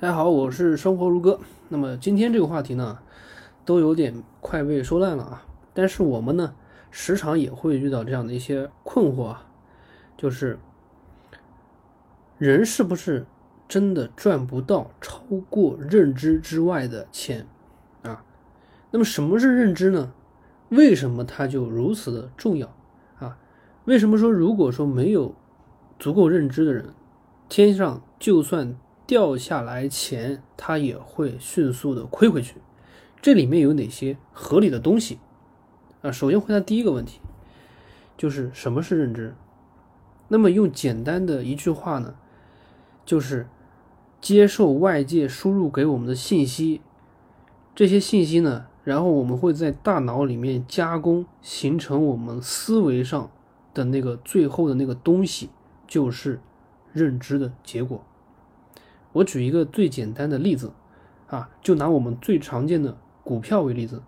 大家好，我是生活如歌。那么今天这个话题呢，都有点快被说烂了啊。但是我们呢，时常也会遇到这样的一些困惑啊，就是人是不是真的赚不到超过认知之外的钱啊？那么什么是认知呢？为什么它就如此的重要啊？为什么说如果说没有足够认知的人，天上就算掉下来钱，它也会迅速的亏回去？这里面有哪些合理的东西啊？首先回答第一个问题，就是什么是认知？那么用简单的一句话呢，就是接受外界输入给我们的信息，这些信息呢。然后我们会在大脑里面加工，形成我们思维上的那个最后的那个东西，就是认知的结果。我举一个最简单的例子，啊，就拿我们最常见的股票为例子。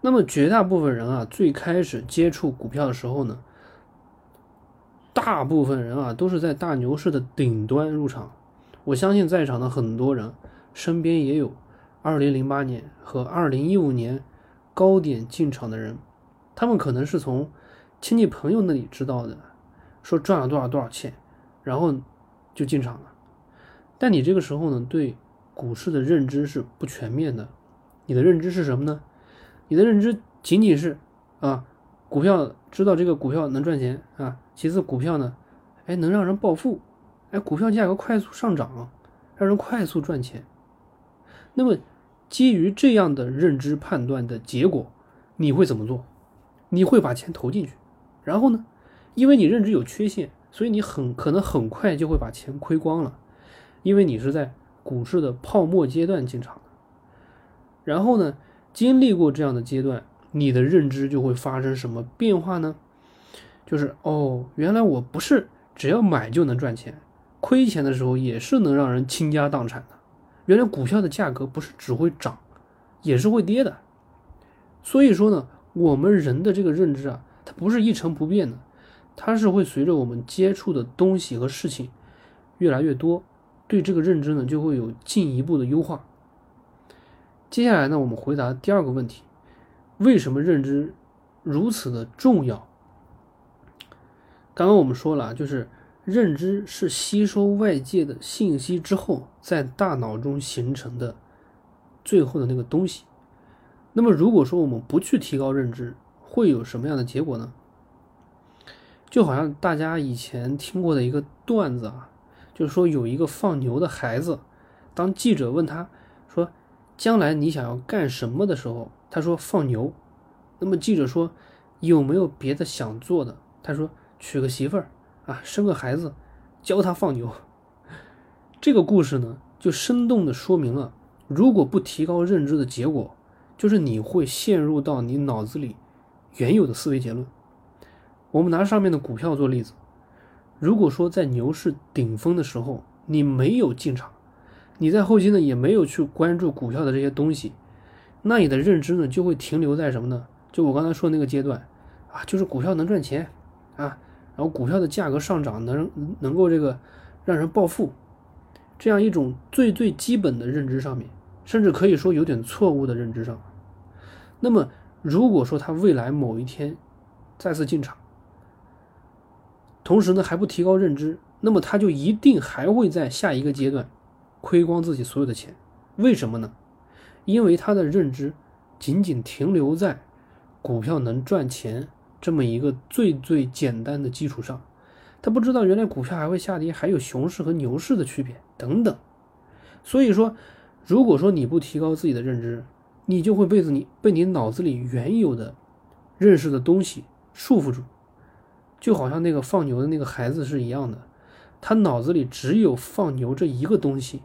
那么绝大部分人啊，最开始接触股票的时候呢，大部分人啊都是在大牛市的顶端入场。我相信在场的很多人身边也有。二零零八年和二零一五年高点进场的人，他们可能是从亲戚朋友那里知道的，说赚了多少多少钱，然后就进场了。但你这个时候呢，对股市的认知是不全面的。你的认知是什么呢？你的认知仅仅是啊，股票知道这个股票能赚钱啊，其次股票呢，哎能让人暴富，哎股票价格快速上涨，让人快速赚钱。那么。基于这样的认知判断的结果，你会怎么做？你会把钱投进去，然后呢？因为你认知有缺陷，所以你很可能很快就会把钱亏光了，因为你是在股市的泡沫阶段进场的。然后呢，经历过这样的阶段，你的认知就会发生什么变化呢？就是哦，原来我不是只要买就能赚钱，亏钱的时候也是能让人倾家荡产的。原来股票的价格不是只会涨，也是会跌的。所以说呢，我们人的这个认知啊，它不是一成不变的，它是会随着我们接触的东西和事情越来越多，对这个认知呢就会有进一步的优化。接下来呢，我们回答第二个问题：为什么认知如此的重要？刚刚我们说了，就是。认知是吸收外界的信息之后，在大脑中形成的最后的那个东西。那么，如果说我们不去提高认知，会有什么样的结果呢？就好像大家以前听过的一个段子啊，就是说有一个放牛的孩子，当记者问他说：“将来你想要干什么的时候，他说放牛。”那么记者说：“有没有别的想做的？”他说：“娶个媳妇儿。”啊，生个孩子，教他放牛。这个故事呢，就生动的说明了，如果不提高认知的结果，就是你会陷入到你脑子里原有的思维结论。我们拿上面的股票做例子，如果说在牛市顶峰的时候，你没有进场，你在后期呢也没有去关注股票的这些东西，那你的认知呢就会停留在什么呢？就我刚才说那个阶段啊，就是股票能赚钱啊。然后股票的价格上涨能能够这个让人暴富，这样一种最最基本的认知上面，甚至可以说有点错误的认知上。那么如果说他未来某一天再次进场，同时呢还不提高认知，那么他就一定还会在下一个阶段亏光自己所有的钱。为什么呢？因为他的认知仅仅停留在股票能赚钱。这么一个最最简单的基础上，他不知道原来股票还会下跌，还有熊市和牛市的区别等等。所以说，如果说你不提高自己的认知，你就会被子你被你脑子里原有的认识的东西束缚住，就好像那个放牛的那个孩子是一样的，他脑子里只有放牛这一个东西，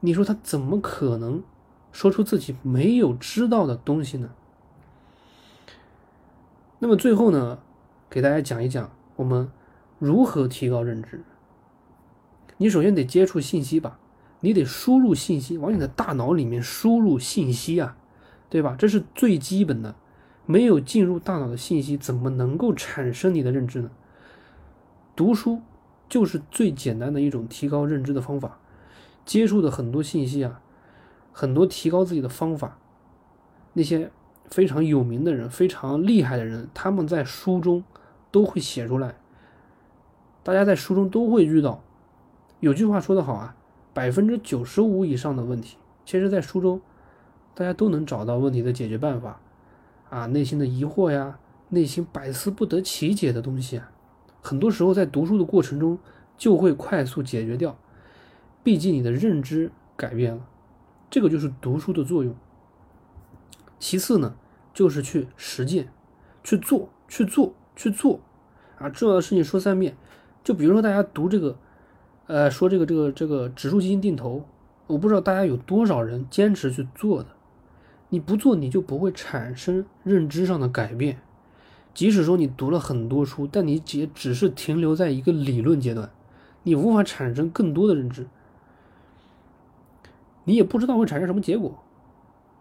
你说他怎么可能说出自己没有知道的东西呢？那么最后呢，给大家讲一讲我们如何提高认知。你首先得接触信息吧，你得输入信息，往你的大脑里面输入信息啊，对吧？这是最基本的。没有进入大脑的信息，怎么能够产生你的认知呢？读书就是最简单的一种提高认知的方法。接触的很多信息啊，很多提高自己的方法，那些非常有名的人、非常厉害的人，他们在书中都会写出来。大家在书中都会遇到。有句话说得好啊，百分之九十五以上的问题，其实在书中大家都能找到问题的解决办法。啊，内心的疑惑呀，内心百思不得其解的东西啊，很多时候在读书的过程中就会快速解决掉。毕竟你的认知改变了，这个就是读书的作用。其次呢，就是去实践，去做，去做，去做。啊，重要的事情说三遍。就比如说大家读这个，呃，说这个这个这个指数基金定投，我不知道大家有多少人坚持去做的。你不做，你就不会产生认知上的改变。即使说你读了很多书，但你也只是停留在一个理论阶段，你无法产生更多的认知。你也不知道会产生什么结果，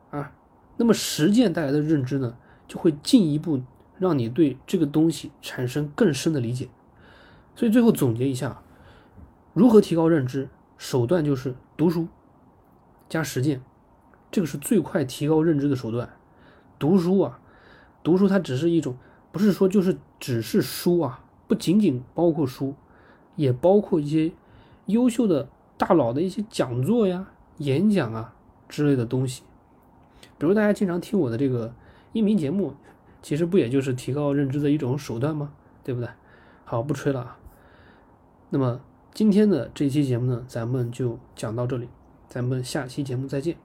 啊，那么实践带来的认知呢，就会进一步让你对这个东西产生更深的理解。所以最后总结一下，如何提高认知？手段就是读书加实践，这个是最快提高认知的手段。读书啊，读书它只是一种，不是说就是只是书啊，不仅仅包括书，也包括一些优秀的大佬的一些讲座呀。演讲啊之类的东西，比如大家经常听我的这个音频节目，其实不也就是提高认知的一种手段吗？对不对？好，不吹了啊。那么今天的这期节目呢，咱们就讲到这里，咱们下期节目再见。